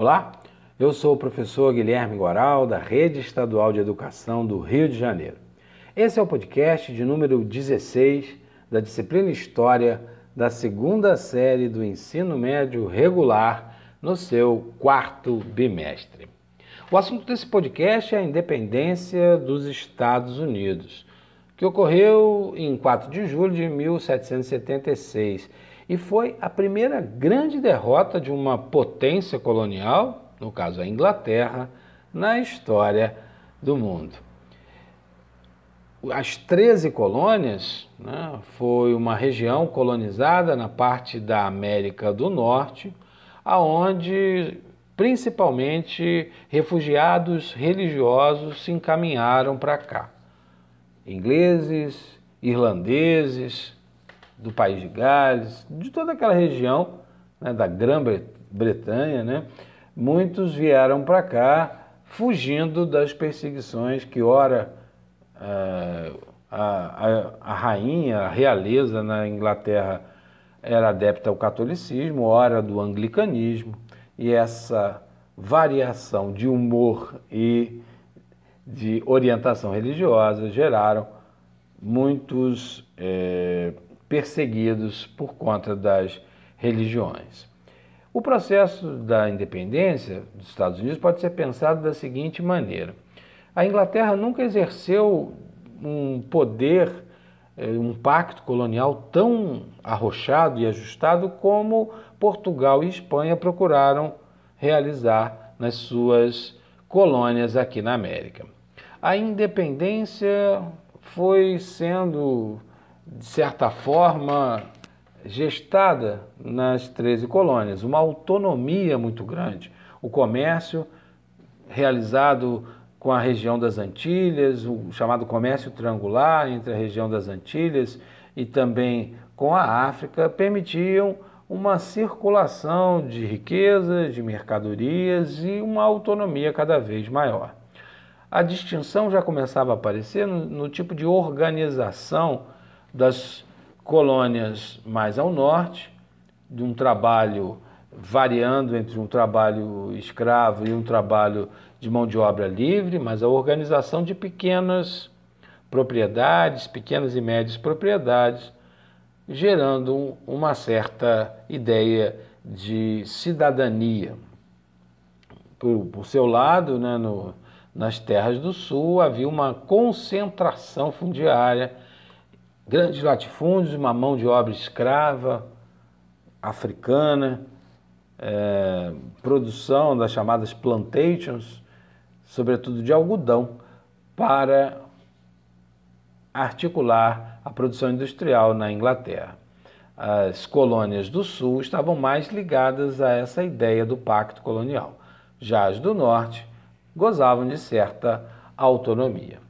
Olá, eu sou o professor Guilherme Goral, da Rede Estadual de Educação do Rio de Janeiro. Esse é o podcast de número 16 da disciplina História da segunda série do ensino médio regular no seu quarto bimestre. O assunto desse podcast é a independência dos Estados Unidos, que ocorreu em 4 de julho de 1776 e foi a primeira grande derrota de uma potência colonial, no caso a Inglaterra, na história do mundo. As 13 colônias né, foi uma região colonizada na parte da América do Norte, aonde principalmente refugiados religiosos se encaminharam para cá. Ingleses, irlandeses, do país de Gales, de toda aquela região né, da Grã-Bretanha, né, muitos vieram para cá fugindo das perseguições que, ora, uh, a, a, a, rainha, a realeza na Inglaterra era adepta ao catolicismo, ora do anglicanismo, e essa variação de humor e de orientação religiosa geraram muitos. Eh, perseguidos por conta das religiões. O processo da independência dos Estados Unidos pode ser pensado da seguinte maneira: a Inglaterra nunca exerceu um poder, eh, um pacto colonial tão arrochado e ajustado como Portugal e Espanha procuraram realizar nas suas colônias aqui na América. A independência foi sendo de certa forma, gestada nas 13 colônias, uma autonomia muito grande. O comércio realizado com a região das Antilhas, o chamado comércio triangular entre a região das Antilhas e também com a África, permitiam uma circulação de riquezas, de mercadorias e uma autonomia cada vez maior. A distinção já começava a aparecer no, no tipo de organização das colônias mais ao norte, de um trabalho variando entre um trabalho escravo e um trabalho de mão de obra livre, mas a organização de pequenas propriedades, pequenas e médias propriedades, gerando uma certa ideia de cidadania. Por, por seu lado, né, no, nas terras do sul, havia uma concentração fundiária grandes latifúndios, uma mão de obra escrava africana, é, produção das chamadas plantations, sobretudo de algodão, para articular a produção industrial na Inglaterra. As colônias do Sul estavam mais ligadas a essa ideia do pacto colonial. Já as do Norte gozavam de certa autonomia.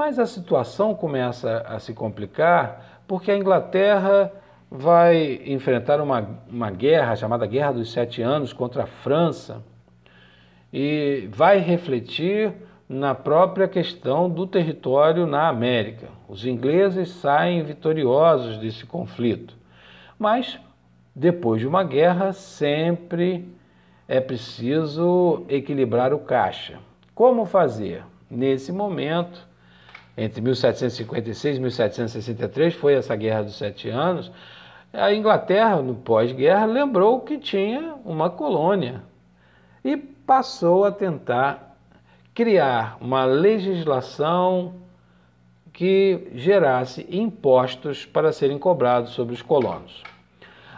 Mas a situação começa a se complicar porque a Inglaterra vai enfrentar uma, uma guerra chamada Guerra dos Sete Anos contra a França e vai refletir na própria questão do território na América. Os ingleses saem vitoriosos desse conflito, mas depois de uma guerra sempre é preciso equilibrar o caixa. Como fazer? Nesse momento, entre 1756 e 1763, foi essa Guerra dos Sete Anos, a Inglaterra, no pós-guerra, lembrou que tinha uma colônia e passou a tentar criar uma legislação que gerasse impostos para serem cobrados sobre os colonos.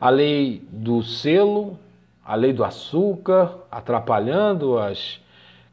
A lei do selo, a lei do açúcar, atrapalhando as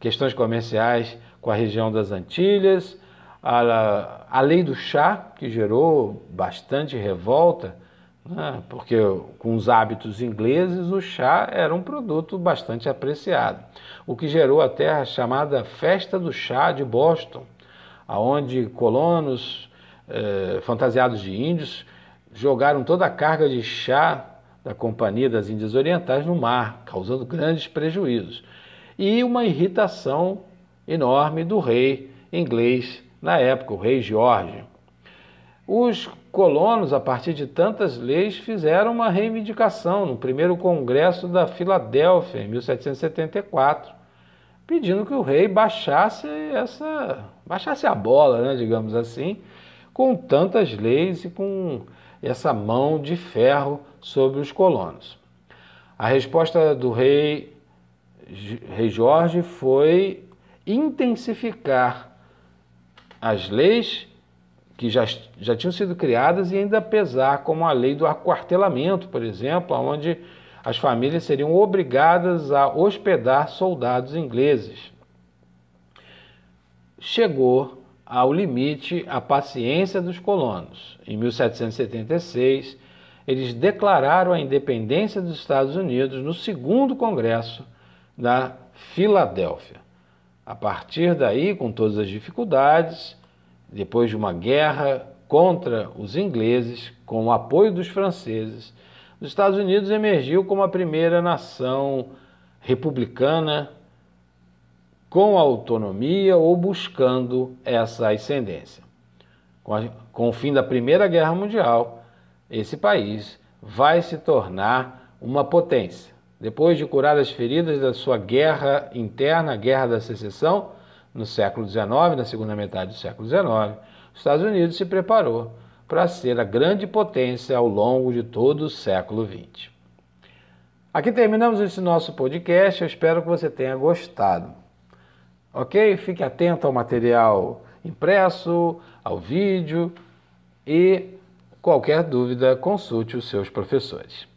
questões comerciais com a região das Antilhas, a, a lei do chá, que gerou bastante revolta, né, porque com os hábitos ingleses o chá era um produto bastante apreciado, o que gerou até a chamada Festa do Chá de Boston, aonde colonos eh, fantasiados de índios jogaram toda a carga de chá da Companhia das Índias Orientais no mar, causando grandes prejuízos, e uma irritação enorme do rei inglês na época, o rei Jorge. Os colonos, a partir de tantas leis, fizeram uma reivindicação no primeiro congresso da Filadélfia, em 1774, pedindo que o rei baixasse essa, baixasse a bola, né, digamos assim, com tantas leis e com essa mão de ferro sobre os colonos. A resposta do rei, rei Jorge foi intensificar as leis que já, já tinham sido criadas e ainda pesar, como a lei do aquartelamento, por exemplo, onde as famílias seriam obrigadas a hospedar soldados ingleses. Chegou ao limite a paciência dos colonos. Em 1776, eles declararam a independência dos Estados Unidos no segundo Congresso da Filadélfia. A partir daí, com todas as dificuldades, depois de uma guerra contra os ingleses, com o apoio dos franceses, os Estados Unidos emergiu como a primeira nação republicana com autonomia ou buscando essa ascendência. Com, a, com o fim da Primeira Guerra Mundial, esse país vai se tornar uma potência. Depois de curar as feridas da sua guerra interna, a Guerra da Secessão, no século XIX, na segunda metade do século XIX, os Estados Unidos se preparou para ser a grande potência ao longo de todo o século XX. Aqui terminamos esse nosso podcast, eu espero que você tenha gostado. Ok? Fique atento ao material impresso, ao vídeo e qualquer dúvida consulte os seus professores.